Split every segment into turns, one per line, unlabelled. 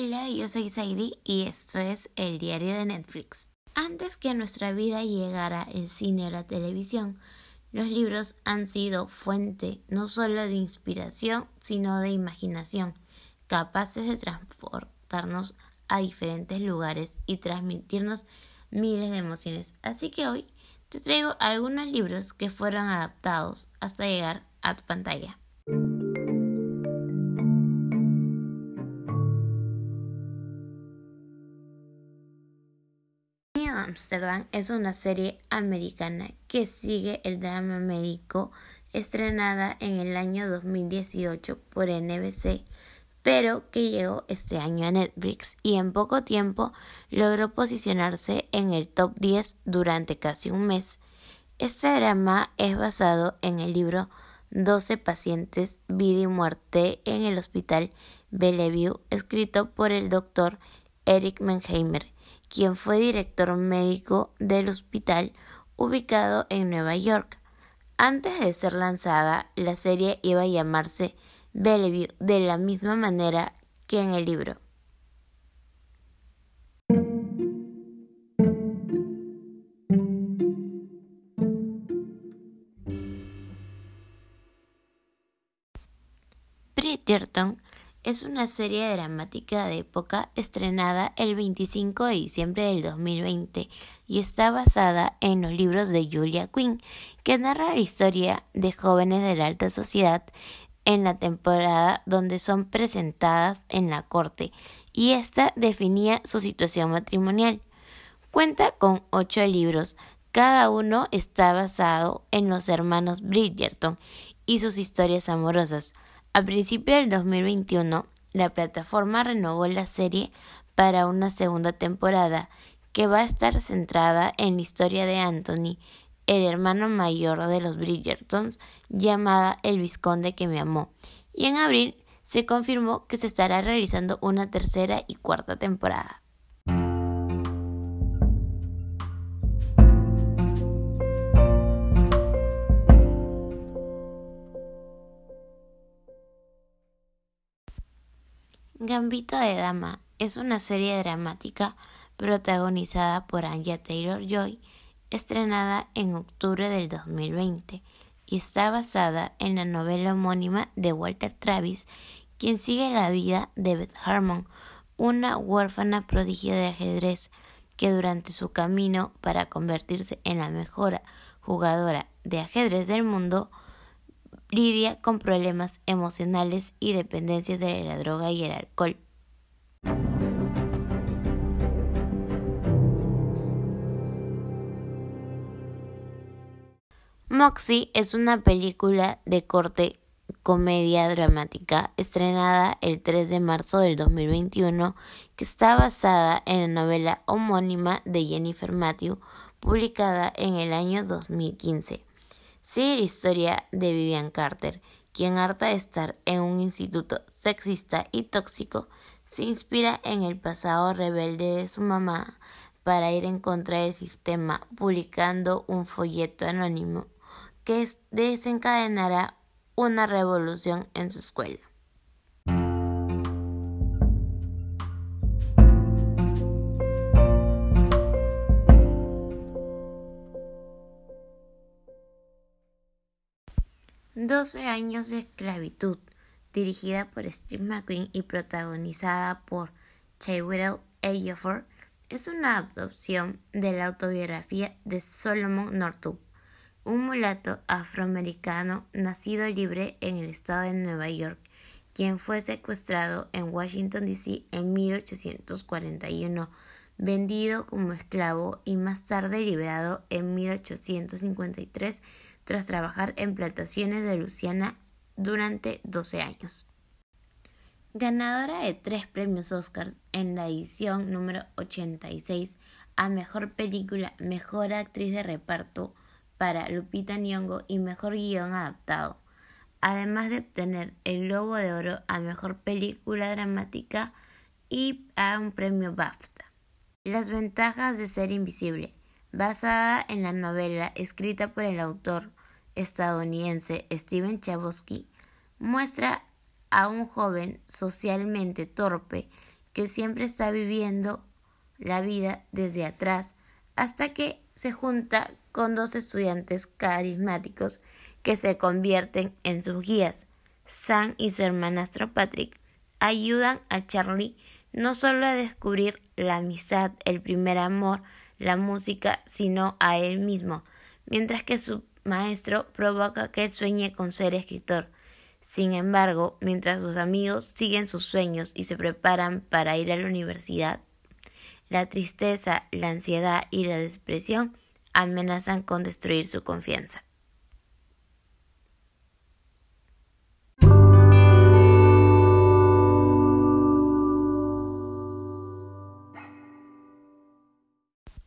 Hola, yo soy Saidi y esto es el diario de Netflix. Antes que a nuestra vida llegara el cine o la televisión, los libros han sido fuente no solo de inspiración, sino de imaginación, capaces de transportarnos a diferentes lugares y transmitirnos miles de emociones. Así que hoy te traigo algunos libros que fueron adaptados hasta llegar a tu pantalla. Amsterdam es una serie americana que sigue el drama médico estrenada en el año 2018 por NBC, pero que llegó este año a Netflix y en poco tiempo logró posicionarse en el top 10 durante casi un mes. Este drama es basado en el libro 12 pacientes, vida y muerte en el hospital Bellevue, escrito por el doctor Eric Menheimer quien fue director médico del hospital ubicado en Nueva York. Antes de ser lanzada, la serie iba a llamarse Bellevue de la misma manera que en el libro. Bridgerton es una serie dramática de época estrenada el 25 de diciembre del 2020 y está basada en los libros de Julia Quinn, que narra la historia de jóvenes de la alta sociedad en la temporada donde son presentadas en la corte y esta definía su situación matrimonial. Cuenta con ocho libros, cada uno está basado en los hermanos Bridgerton y sus historias amorosas. A principios del 2021, la plataforma renovó la serie para una segunda temporada que va a estar centrada en la historia de Anthony, el hermano mayor de los Bridgertons, llamada El Visconde que me amó. Y en abril se confirmó que se estará realizando una tercera y cuarta temporada. Gambito de Dama es una serie dramática protagonizada por Anya Taylor Joy, estrenada en octubre del 2020 y está basada en la novela homónima de Walter Travis, quien sigue la vida de Beth Harmon, una huérfana prodigio de ajedrez que durante su camino para convertirse en la mejor jugadora de ajedrez del mundo lidia con problemas emocionales y dependencias de la droga y el alcohol. Moxie es una película de corte comedia dramática estrenada el 3 de marzo del 2021 que está basada en la novela homónima de Jennifer Matthew publicada en el año 2015. Sigue la historia de Vivian Carter, quien harta de estar en un instituto sexista y tóxico, se inspira en el pasado rebelde de su mamá para ir en contra del sistema, publicando un folleto anónimo que desencadenará una revolución en su escuela. 12 años de esclavitud, dirigida por Steve McQueen y protagonizada por Chiwetel Ejiofor, es una adopción de la autobiografía de Solomon Northup, un mulato afroamericano nacido libre en el estado de Nueva York, quien fue secuestrado en Washington, D.C. en 1841, vendido como esclavo y más tarde liberado en 1853 tras trabajar en plantaciones de Luciana durante 12 años. Ganadora de tres premios Oscars en la edición número 86 a Mejor Película, Mejor Actriz de Reparto para Lupita Nyong'o y Mejor Guión Adaptado, además de obtener el Globo de Oro a Mejor Película Dramática y a un premio BAFTA. Las ventajas de ser invisible, basada en la novela escrita por el autor estadounidense Steven Chabosky muestra a un joven socialmente torpe que siempre está viviendo la vida desde atrás hasta que se junta con dos estudiantes carismáticos que se convierten en sus guías. Sam y su hermanastro Patrick ayudan a Charlie no solo a descubrir la amistad, el primer amor, la música, sino a él mismo, mientras que su maestro provoca que él sueñe con ser escritor. Sin embargo, mientras sus amigos siguen sus sueños y se preparan para ir a la universidad, la tristeza, la ansiedad y la depresión amenazan con destruir su confianza.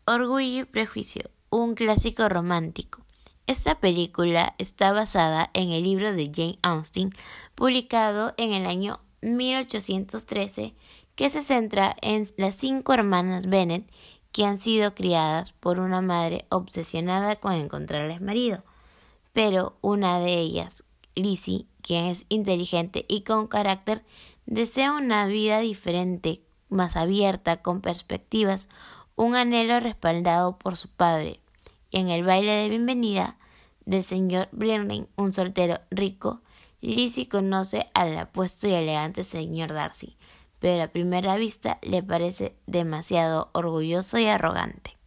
Orgullo y Prejuicio, un clásico romántico. Esta película está basada en el libro de Jane Austen, publicado en el año 1813, que se centra en las cinco hermanas Bennet que han sido criadas por una madre obsesionada con encontrarles marido. Pero una de ellas, Lizzie, quien es inteligente y con carácter, desea una vida diferente, más abierta, con perspectivas, un anhelo respaldado por su padre. Y en el baile de bienvenida del señor Blenheim, un soltero rico, Lizzie conoce al apuesto y elegante señor Darcy, pero a primera vista le parece demasiado orgulloso y arrogante.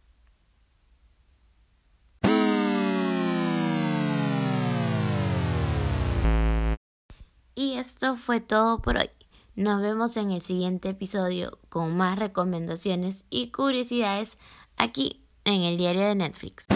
Y esto fue todo por hoy. Nos vemos en el siguiente episodio con más recomendaciones y curiosidades aquí en el diario de Netflix.